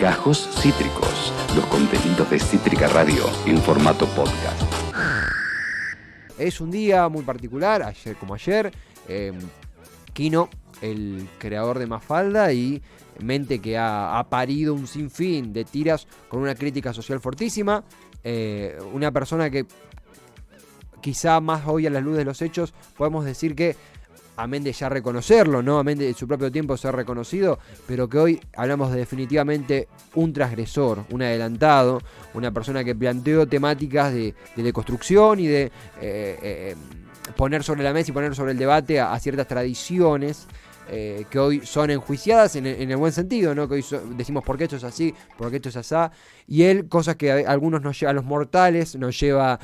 Gajos Cítricos, los contenidos de Cítrica Radio en formato podcast. Es un día muy particular, ayer como ayer. Eh, Kino, el creador de Mafalda y mente que ha, parido un sinfín de tiras con una crítica social fortísima. Eh, una persona que quizá más hoy a la luz de los hechos podemos decir que amén de ya reconocerlo, ¿no? Amén de su propio tiempo ser reconocido, pero que hoy hablamos de definitivamente un transgresor, un adelantado, una persona que planteó temáticas de, deconstrucción y de eh, eh, poner sobre la mesa y poner sobre el debate a, ciertas tradiciones. Eh, que hoy son enjuiciadas en, el buen sentido, ¿no? Que hoy decimos por qué esto es así, por qué esto es así. Y él, cosas que a, algunos nos lleva, a los mortales, nos lleva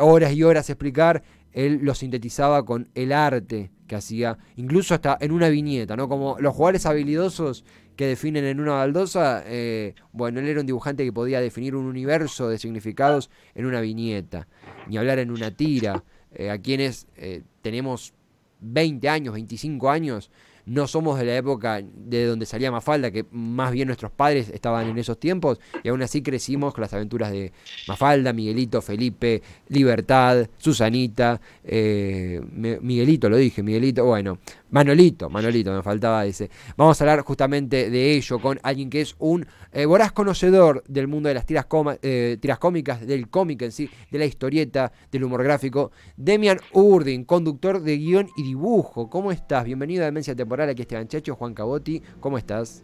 horas y horas explicar, él lo sintetizaba con el arte que hacía, incluso hasta en una viñeta, ¿no? Como los jugadores habilidosos que definen en una baldosa, eh, bueno, él era un dibujante que podía definir un universo de significados en una viñeta, ni hablar en una tira. Eh, a quienes eh, tenemos 20 años, 25 años, no somos de la época de donde salía Mafalda, que más bien nuestros padres estaban en esos tiempos, y aún así crecimos con las aventuras de Mafalda, Miguelito, Felipe, Libertad, Susanita, eh, Miguelito, lo dije, Miguelito, bueno, Manolito, Manolito, me faltaba ese. Vamos a hablar justamente de ello con alguien que es un eh, voraz conocedor del mundo de las tiras, eh, tiras cómicas, del cómic en sí, de la historieta, del humor gráfico. Demian Urdin, conductor de guion y dibujo. ¿Cómo estás? Bienvenido a Demencia Temporal, aquí Esteban Chacho, Juan Cabotti. ¿Cómo estás?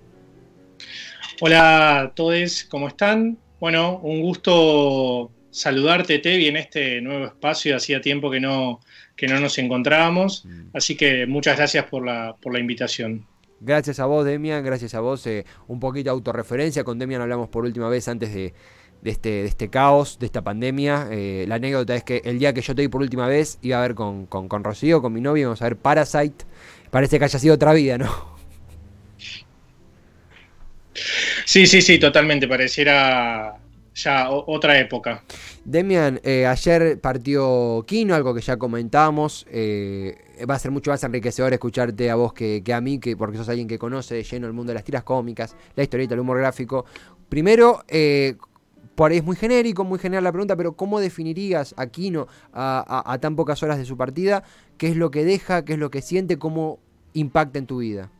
Hola a todos, ¿cómo están? Bueno, un gusto saludarte, Tevi, en este nuevo espacio. Hacía tiempo que no que no nos encontrábamos. Mm. Así que muchas gracias por la, por la invitación. Gracias a vos, Demian, gracias a vos. Eh, un poquito de autorreferencia. Con Demian hablamos por última vez antes de, este, de este caos, de esta pandemia. Eh, la anécdota es que el día que yo te vi por última vez iba a ver con, con, con Rocío, con mi novio, vamos a ver Parasite. Parece que haya sido otra vida, ¿no? Sí, sí, sí, totalmente. Pareciera ya otra época. Demian, eh, ayer partió Kino, algo que ya comentamos. Eh, va a ser mucho más enriquecedor escucharte a vos que, a mí, que, porque sos alguien que conoce lleno el mundo de las tiras cómicas, la historieta, el humor gráfico. Primero, eh, por ahí es muy genérico, muy general la pregunta, pero ¿cómo definirías a Kino a tan pocas horas de su partida? ¿Qué es lo que deja? ¿Qué es lo que siente? ¿Cómo impacta en tu vida?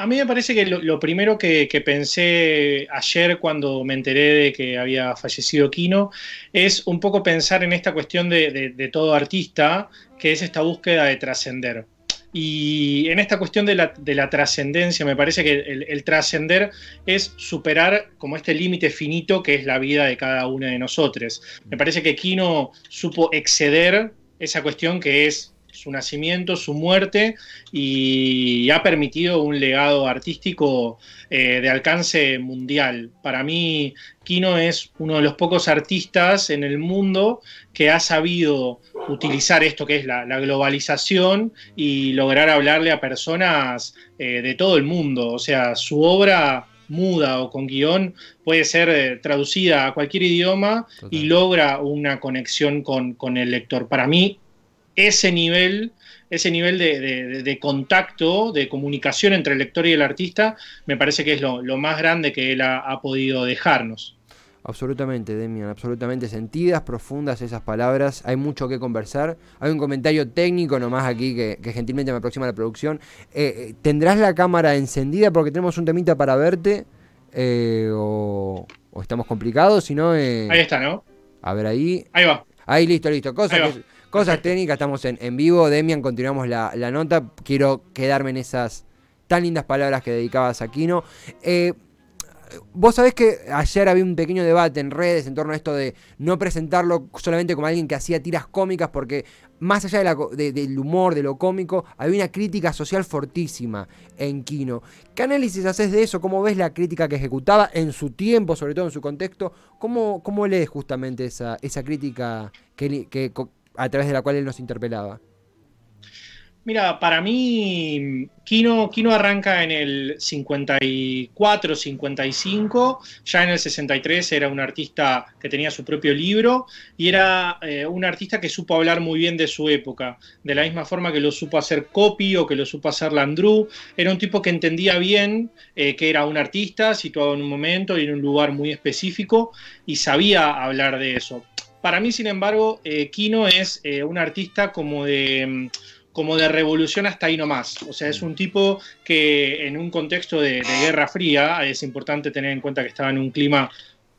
A mí me parece que lo, primero que, pensé ayer cuando me enteré de que había fallecido Kino es un poco pensar en esta cuestión de, todo artista, que es esta búsqueda de trascender. Y en esta cuestión de la, trascendencia, me parece que el, trascender es superar como este límite finito que es la vida de cada una de nosotros. Me parece que Kino supo exceder esa cuestión que es su nacimiento, su muerte y ha permitido un legado artístico eh, de alcance mundial. Para mí, Kino es uno de los pocos artistas en el mundo que ha sabido utilizar esto que es la, globalización y lograr hablarle a personas eh, de todo el mundo. O sea, su obra muda o con guion puede ser eh, traducida a cualquier idioma y logra una conexión con, con, el lector. Para mí, ese nivel, ese nivel de, contacto, de comunicación entre el lector y el artista, me parece que es lo, más grande que él ha, podido dejarnos. Absolutamente, Demian, absolutamente sentidas, profundas esas palabras. Hay mucho que conversar. Hay un comentario técnico nomás aquí que, gentilmente me aproxima la producción. Eh, eh, ¿Tendrás la cámara encendida porque tenemos un temita para verte? Eh, o, estamos complicados? Si no, ahí está, ¿no? A ver ahí. Ahí va. Ahí listo, listo. Cosa que Cosas técnicas, estamos en, vivo. Demian, continuamos la, nota. Quiero quedarme en esas tan lindas palabras que dedicabas a Kino. Eh, vos sabés que ayer había un pequeño debate en redes en torno a esto de no presentarlo solamente como alguien que hacía tiras cómicas, porque más allá del humor, de lo cómico, había una crítica social fortísima en Kino. ¿Qué análisis haces de eso? ¿Cómo ves la crítica que ejecutaba en su tiempo, sobre todo en su contexto? ¿Cómo, cómo lees justamente esa, esa crítica que, que, a través de la cual él nos interpelaba. Mira, para mí, Kino, Kino arranca en el 54, 55, ya en el 63 era un artista que tenía su propio libro y era eh, un artista que supo hablar muy bien de su época, de la misma forma que lo supo hacer Copy o que lo supo hacer Landru, era un tipo que entendía bien eh, que era un artista situado en un momento y en un lugar muy específico y sabía hablar de eso. Para mí, sin embargo, eh, Kino es un artista como de mm, como de revolución hasta ahí nomás. O sea, es un tipo que en un contexto de, Guerra Fría, es importante tener en cuenta que estaba en un clima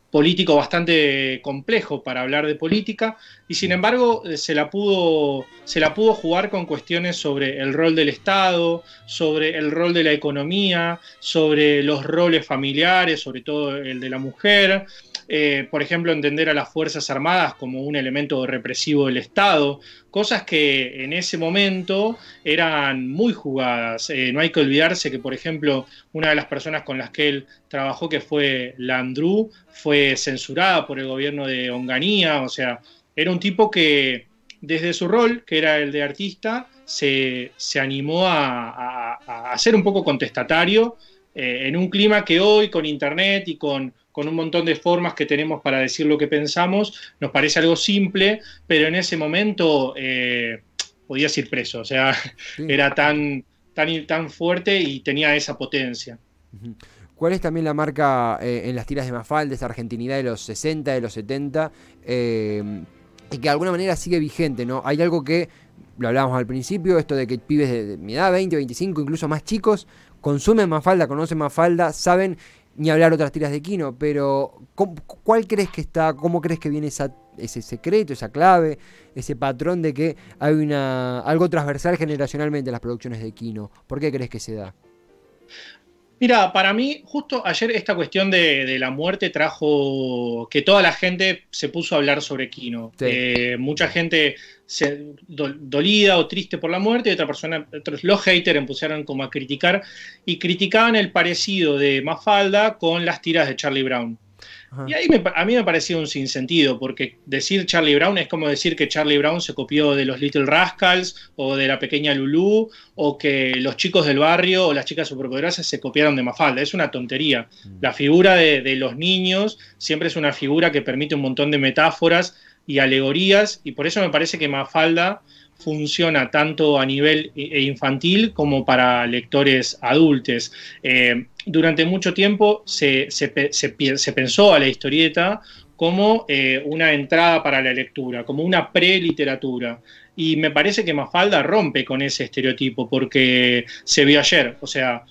político bastante complejo para hablar de política y sin embargo eh, se la pudo se la pudo jugar con cuestiones sobre el rol del Estado, sobre el rol de la economía, sobre los roles familiares, sobre todo el de la mujer, eh, por ejemplo, entender a las Fuerzas Armadas como un elemento represivo del Estado, cosas que en ese momento eran muy jugadas. Eh, no hay que olvidarse que, por ejemplo, una de las personas con las que él trabajó, que fue Landru, fue censurada por el gobierno de Onganía, o sea, era un tipo que desde su rol, que era el de artista, se, animó a, ser un poco contestatario eh, en un clima que hoy con Internet y con con un montón de formas que tenemos para decir lo que pensamos, nos parece algo simple, pero en ese momento eh, podías ir preso, o sea, era tan, tan, tan fuerte y tenía esa potencia. ¿Cuál es también la marca eh, en las tiras de Mafalda, esa argentinidad de los 60, de los 70, eh, y que de alguna manera sigue vigente, ¿no? Hay algo que, lo hablábamos al principio, esto de que pibes de, mi edad, 20, 25, incluso más chicos, consumen Mafalda, conocen Mafalda, saben ni hablar otras tiras de Kino, pero ¿cuál crees que está, cómo crees que viene ese secreto, esa clave, ese patrón de que hay una algo transversal generacionalmente en las producciones de Kino? ¿Por qué crees que se da? Mira, para mí, justo ayer esta cuestión de, la muerte trajo que toda la gente se puso a hablar sobre Kino. Eh, mucha gente se, dolida o triste por la muerte y otra persona, otros, los haters empezaron como a criticar y criticaban el parecido de Mafalda con las tiras de Charlie Brown. Y ahí a mí me parecía un sinsentido, porque decir Charlie Brown es como decir que Charlie Brown se copió de los Little Rascals o de la pequeña Lulu, o que los chicos del barrio o las chicas superpoderosas se copiaron de Mafalda. Es una tontería. Mm. La figura de, de los niños siempre es una figura que permite un montón de metáforas y alegorías, y por eso me parece que Mafalda funciona tanto a nivel e infantil como para lectores adultos. Eh, durante mucho tiempo se, pensó a la historieta como eh, una entrada para la lectura, como una preliteratura. Y me parece que Mafalda rompe con ese estereotipo porque se vio ayer. O sea,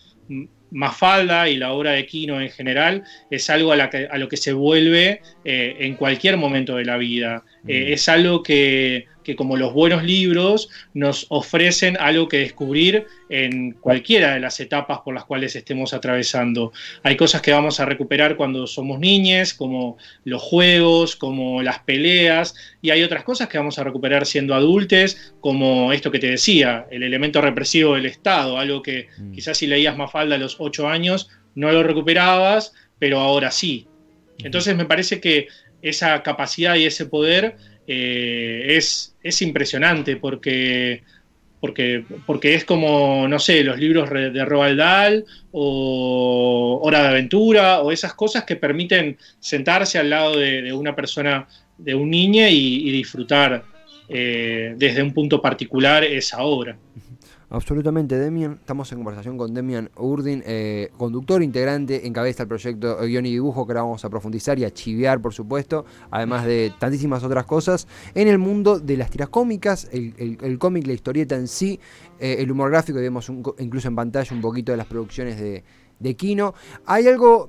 Mafalda y la obra de Quino en general es algo a, lo que se vuelve eh, en cualquier momento de la vida. Mm. es algo que que como los buenos libros nos ofrecen algo que descubrir en cualquiera de las etapas por las cuales estemos atravesando. Hay cosas que vamos a recuperar cuando somos niñes, como los juegos, como las peleas, y hay otras cosas que vamos a recuperar siendo adultos, como esto que te decía, el elemento represivo del Estado, algo que mm. quizás si leías Mafalda a los ocho años no lo recuperabas, pero ahora sí. Entonces me parece que esa capacidad y ese poder eh, es, es, impresionante porque, porque, porque es como, no sé, los libros de Roald Dahl o Hora de Aventura o esas cosas que permiten sentarse al lado de, una persona, de un niño y, disfrutar eh, desde un punto particular esa obra. Absolutamente, Demian. Estamos en conversación con Demian Urdin, eh, conductor, integrante, encabeza el proyecto Guión y Dibujo, que ahora vamos a profundizar y a chivear, por supuesto, además de tantísimas otras cosas, en el mundo de las tiras cómicas, el, cómic, la historieta en sí, eh, el humor gráfico, y vemos incluso en pantalla un poquito de las producciones de, de Kino. Hay algo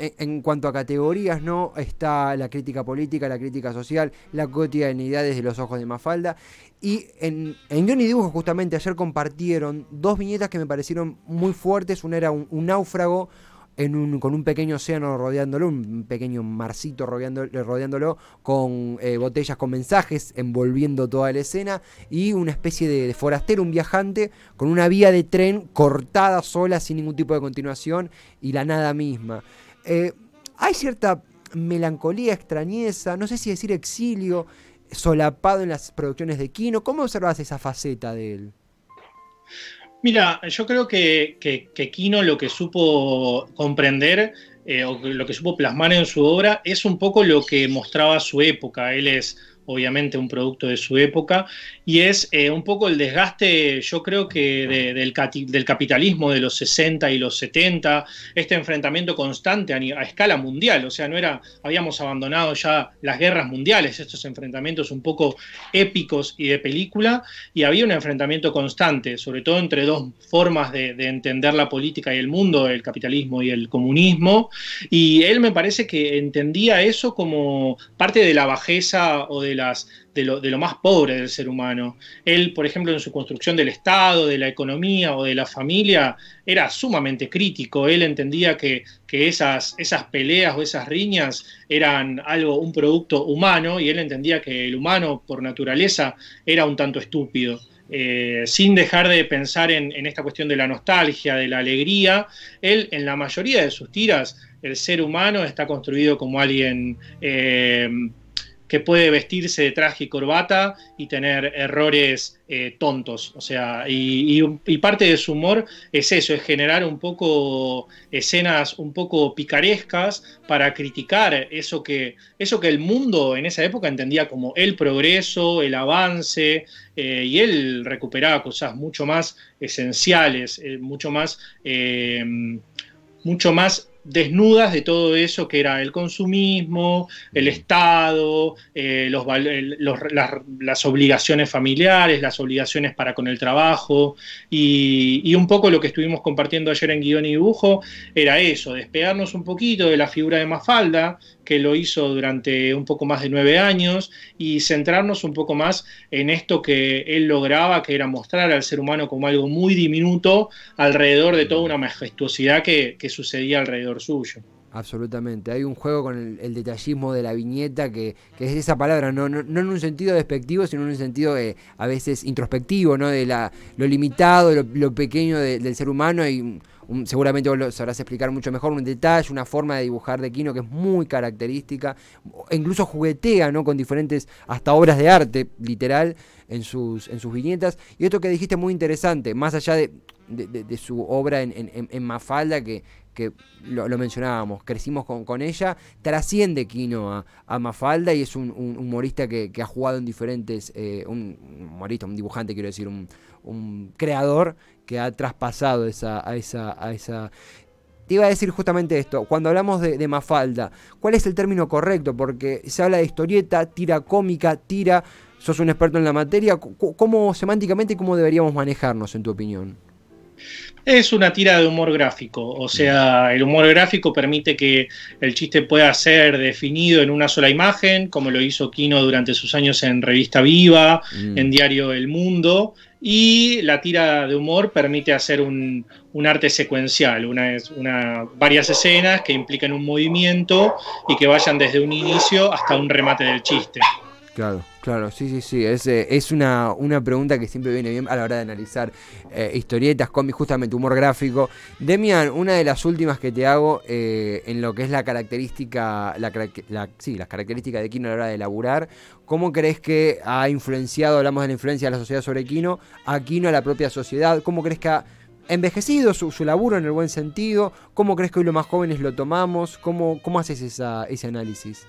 en cuanto a categorías, ¿no? Está la crítica política, la crítica social, la cotidianidad desde los ojos de Mafalda. Y en, en Guión y Dibujo, justamente, ayer compartieron dos viñetas que me parecieron muy fuertes. Una era un, náufrago con un pequeño océano rodeándolo, un pequeño marcito rodeándolo, con eh, botellas con mensajes envolviendo toda la escena, y una especie de, forastero, un viajante, con una vía de tren cortada sola, sin ningún tipo de continuación, y la nada misma. Eh, hay cierta melancolía, extrañeza, no sé si decir exilio, solapado en las producciones de Kino. ¿Cómo observas esa faceta de él? Mira, yo creo que, Kino lo que supo comprender eh, o lo que supo plasmar en su obra es un poco lo que mostraba su época. Él es obviamente un producto de su época, y es eh, un poco el desgaste, yo creo que del, del, capitalismo de los 60 y los 70, este enfrentamiento constante a, escala mundial, o sea, no era, habíamos abandonado ya las guerras mundiales, estos enfrentamientos un poco épicos y de película, y había un enfrentamiento constante, sobre todo entre dos formas de, de entender la política y el mundo, el capitalismo y el comunismo, y él me parece que entendía eso como parte de la bajeza o de de lo, más pobre del ser humano. Él, por ejemplo, en su construcción del Estado, de la economía o de la familia, era sumamente crítico. Él entendía que, esas, esas peleas o esas riñas eran algo, un producto humano, y él entendía que el humano, por naturaleza, era un tanto estúpido. Eh, sin dejar de pensar en, esta cuestión de la nostalgia, de la alegría, él en la mayoría de sus tiras, el ser humano está construido como alguien eh, que puede vestirse de traje y corbata y tener errores eh, tontos. O sea, y, parte de su humor es eso, es generar un poco escenas un poco picarescas para criticar eso que, eso que el mundo en esa época entendía como el progreso, el avance, eh, y él recuperaba cosas mucho más esenciales, eh, mucho más mucho más desnudas de todo eso que era el consumismo, el Estado, eh, los, las, obligaciones familiares, las obligaciones para con el trabajo. Y, y, un poco lo que estuvimos compartiendo ayer en guion y dibujo era eso, despegarnos un poquito de la figura de Mafalda, que lo hizo durante un poco más de nueve años y centrarnos un poco más en esto que él lograba, que era mostrar al ser humano como algo muy diminuto alrededor de toda una majestuosidad que, sucedía alrededor suyo. Absolutamente. Hay un juego con el, detallismo de la viñeta que, es esa palabra, no, no, en un sentido despectivo, sino en un sentido eh, a veces introspectivo, ¿no? De la, lo limitado, lo, pequeño del ser humano y seguramente vos lo sabrás explicar mucho mejor, un detalle, una forma de dibujar de Kino que es muy característica, incluso juguetea ¿no? con diferentes, hasta obras de arte, literal, en sus, en sus viñetas. Y esto que dijiste muy interesante, más allá de, su obra en, Mafalda, que, que lo, mencionábamos, crecimos con, con ella, trasciende Kino a, Mafalda y es un, humorista que, ha jugado en diferentes, eh, un humorista, un dibujante, quiero decir, un, un creador que ha traspasado esa, a esa, a esa te iba a decir justamente esto, cuando hablamos de, Mafalda, ¿cuál es el término correcto? Porque se habla de historieta, tira cómica, tira, sos un experto en la materia, ¿cómo semánticamente cómo deberíamos manejarnos en tu opinión? Es una tira de humor gráfico, o sea, el humor gráfico permite que el chiste pueda ser definido en una sola imagen, como lo hizo Kino durante sus años en Revista Viva, mm. en Diario El Mundo, y la tira de humor permite hacer un, arte secuencial, una, una, varias escenas que implican un movimiento y que vayan desde un inicio hasta un remate del chiste. Claro, claro, sí, sí, sí. Es, eh, es una, una, pregunta que siempre viene bien a la hora de analizar eh, historietas, cómics, justamente humor gráfico. Demian, una de las últimas que te hago eh, en lo que es la característica, la, sí, las características de Kino a la hora de laburar. ¿Cómo crees que ha influenciado, hablamos de la influencia de la sociedad sobre Kino, a Kino a la propia sociedad? ¿Cómo crees que ha envejecido su, su, laburo en el buen sentido? ¿Cómo crees que hoy los más jóvenes lo tomamos? ¿Cómo, cómo haces esa, ese análisis?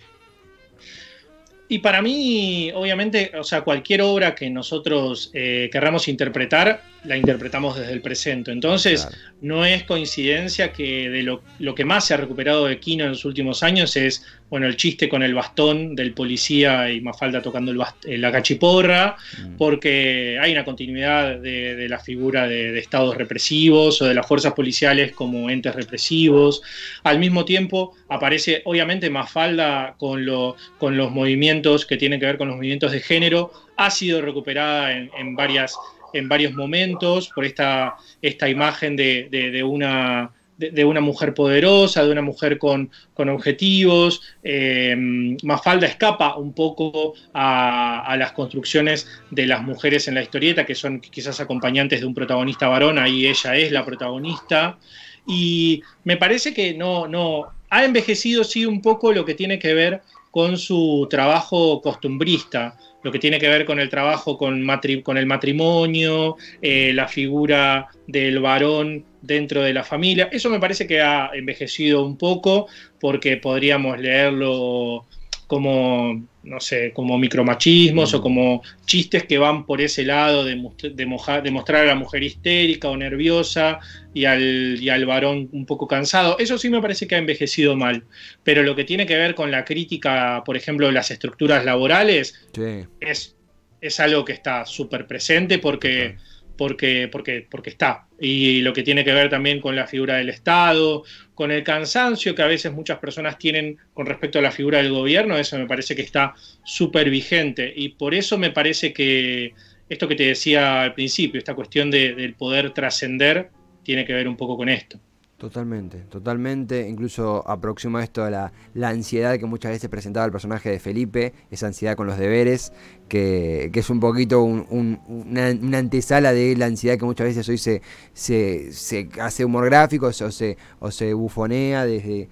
Y para mí, obviamente, o sea, cualquier obra que nosotros eh, querramos interpretar, la interpretamos desde el presente. Entonces, no es coincidencia que de lo, que más se ha recuperado de Kino en los últimos años es, bueno, el chiste con el bastón del policía y Mafalda tocando el eh, la cachiporra, mm. porque hay una continuidad de, la figura de, estados represivos o de las fuerzas policiales como entes represivos. Al mismo tiempo, aparece, obviamente, Mafalda con, lo, con los movimientos que tienen que ver con los movimientos de género, ha sido recuperada en varias en varios momentos por esta, esta imagen de, una, de, una mujer poderosa, de una mujer con, objetivos. Eh, Mafalda escapa un poco a, las construcciones de las mujeres en la historieta, que son quizás acompañantes de un protagonista varón, ahí ella es la protagonista. Y me parece que no, no, ha envejecido sí un poco lo que tiene que ver con su trabajo costumbrista, lo que tiene que ver con el trabajo con, el matrimonio, eh, la figura del varón dentro de la familia. Eso me parece que ha envejecido un poco porque podríamos leerlo como, no sé, como micromachismos o mm. como chistes que van por ese lado de, de, mostrar a la mujer histérica o nerviosa y al, y al varón un poco cansado. Eso sí me parece que ha envejecido mal. Pero lo que tiene que ver con la crítica, por ejemplo, de las estructuras laborales, es, es algo que está súper presente porque porque, porque, porque está. Y lo que tiene que ver también con la figura del Estado, con el cansancio que a veces muchas personas tienen con respecto a la figura del gobierno, eso me parece que está súper vigente. Y por eso me parece que esto que te decía al principio, esta cuestión del poder trascender, tiene que ver un poco con esto. Totalmente, totalmente. Incluso aproxima esto a la, la, ansiedad que muchas veces presentaba el personaje de Felipe, esa ansiedad con los deberes, que, es un poquito una, antesala de la ansiedad que muchas veces hoy se, se, hace humor gráfico o se, o se bufonea desde,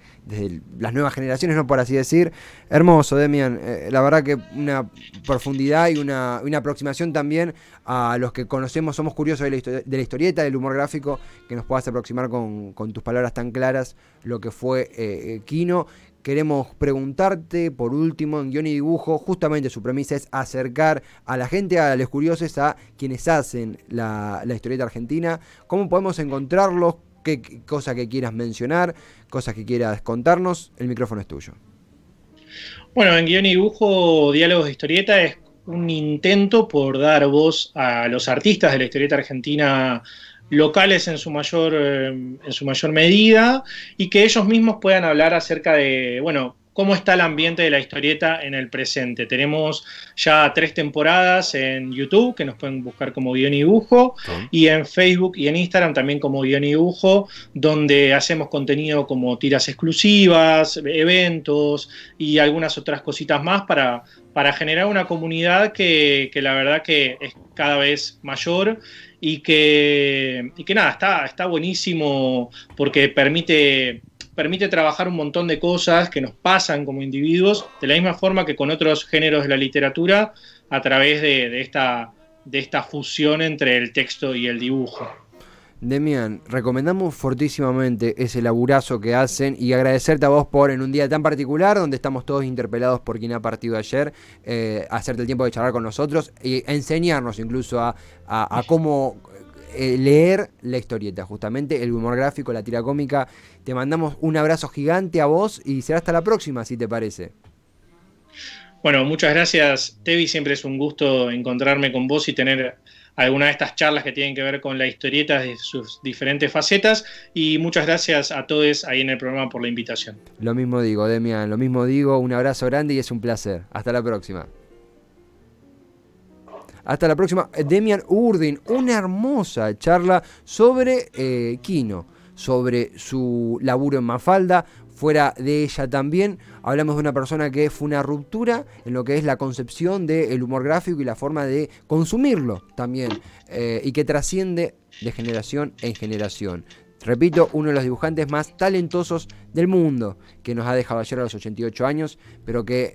las nuevas generaciones, no por así decir. Hermoso, Demian. Eh, la verdad que una profundidad y una, aproximación también a los que conocemos, somos curiosos de la, de la historieta, del humor gráfico, que nos puedas aproximar con, tus palabras tan claras lo que fue eh, eh, Kino queremos preguntarte por último en guion y dibujo, justamente su premisa es acercar a la gente, a los curiosos, a quienes hacen la, historieta argentina, cómo podemos encontrarlos, qué, cosa que quieras mencionar, cosas que quieras contarnos, el micrófono es tuyo. Bueno, en guion y dibujo, Diálogos de Historieta es un intento por dar voz a los artistas de la historieta argentina locales en su mayor, eh, en su mayor medida y que ellos mismos puedan hablar acerca de, bueno, cómo está el ambiente de la historieta en el presente. Tenemos ya tres temporadas en YouTube, que nos pueden buscar como guion y dibujo, y en Facebook y en Instagram también como guion y dibujo, donde hacemos contenido como tiras exclusivas, eventos y algunas otras cositas más para, para generar una comunidad que, que la verdad que es cada vez mayor y que, y que nada, está, está buenísimo porque permite, permite trabajar un montón de cosas que nos pasan como individuos, de la misma forma que con otros géneros de la literatura, a través de, esta, de esta fusión entre el texto y el dibujo. Demian, recomendamos fortísimamente ese laburazo que hacen y agradecerte a vos por en un día tan particular donde estamos todos interpelados por quien ha partido ayer, eh, hacerte el tiempo de charlar con nosotros y enseñarnos incluso a, cómo eh, leer la historieta, justamente el humor gráfico, la tira cómica. Te mandamos un abrazo gigante a vos y será hasta la próxima, si te parece. Bueno, muchas gracias, Tevi. Siempre es un gusto encontrarme con vos y tener alguna de estas charlas que tienen que ver con la historieta de sus diferentes facetas. Y muchas gracias a todos ahí en el programa por la invitación. Lo mismo digo, Demian, lo mismo digo. Un abrazo grande y es un placer. Hasta la próxima. Hasta la próxima. Demian Urdin, una hermosa charla sobre eh, Kino, sobre su laburo en Mafalda, fuera de ella también. Hablamos de una persona que fue una ruptura en lo que es la concepción del humor gráfico y la forma de consumirlo también, eh, y que trasciende de generación en generación. Repito, uno de los dibujantes más talentosos del mundo, que nos ha dejado ayer a los 88 años, pero que eh,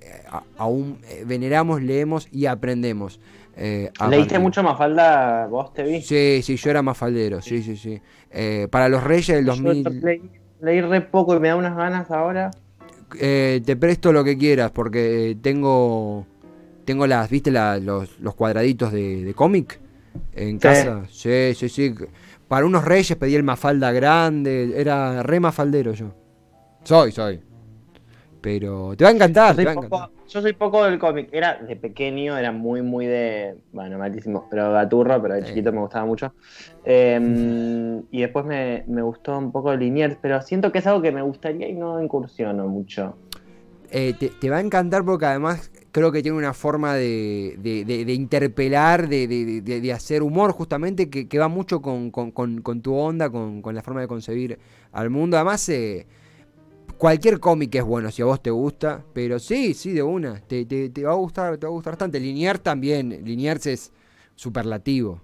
aún eh, veneramos, leemos y aprendemos. ¿Leíste mucho Mafalda vos, te vi? Sí, sí, yo era mafaldero, sí, sí, sí. para los Reyes del 2000 leí re poco y me da unas ganas ahora. Eh, te presto lo que quieras porque tengo tengo las, ¿viste los, cuadraditos de, cómic en casa? Sí, sí, sí. Para unos reyes pedí el mafalda grande, era re mafaldero yo. Soy, soy. Pero te va a encantar, yo soy poco del cómic. Era de pequeño, era muy, muy de. Bueno, malísimo, pero gaturro, pero de chiquito me gustaba mucho. Em, y después me, gustó un poco Liniers, pero siento que es algo que me gustaría y no incursiono mucho. Eh, te, va a encantar porque además creo que tiene una forma de, de, interpelar, de, hacer humor justamente que, va mucho con, tu onda, con, la forma de concebir al mundo. Además, eh, Cualquier cómic es bueno si a vos te gusta, pero sí, sí, de una. Te, va a gustar, te va a gustar bastante. Liniers también. Liniers es superlativo.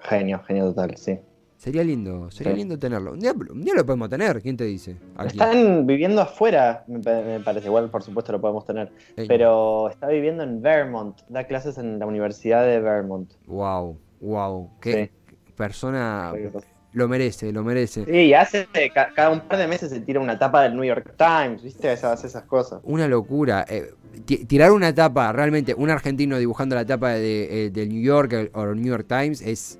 Genio, genio total, sí. Sería lindo, sería Sí. lindo tenerlo. Un día, un día lo podemos tener, ¿quién te dice? Aquí. Están viviendo afuera, me, pa- me parece. Igual, por supuesto, lo podemos tener. Pero está viviendo en Vermont. Da clases en la Universidad de Vermont. Wow, wow. Qué persona lo merece, lo merece. Sí, hace ca- cada un par de meses se tira una tapa del New York Times, ¿viste? Esas, esas cosas. Una locura. Eh, ti- tirar una tapa, realmente, un argentino dibujando la tapa de, eh, del New York o New York Times es,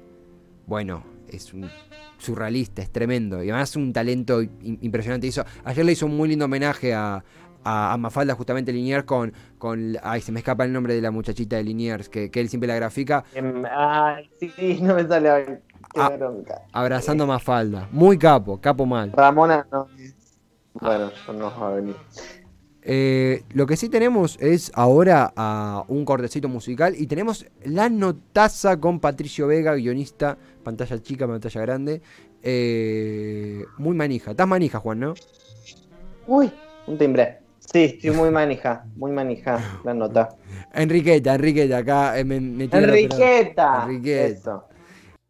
bueno, es un surrealista, es tremendo. Y además un talento im- impresionante. Hizo, ayer le hizo un muy lindo homenaje a, a, a Mafalda, justamente Liniers, con, con. Ay, se me escapa el nombre de la muchachita de Liniers, que, que él siempre la grafica, Em, Ay, sí, no me sale Ah. abrazando a Mafalda. Muy capo, capo mal. Ramona no. Bueno, no nos va a venir. Eh, lo que sí tenemos es ahora a un cortecito musical y tenemos la notaza con Patricio Vega, guionista, pantalla chica, pantalla grande. Eh, muy manija. Estás manija, Juan, ¿no? Uy, un timbre. Sí, estoy muy manija, muy manija, la nota. Enriqueta, Enriqueta, acá eh, me, me. Enriqueta. Enriqueta. Eso.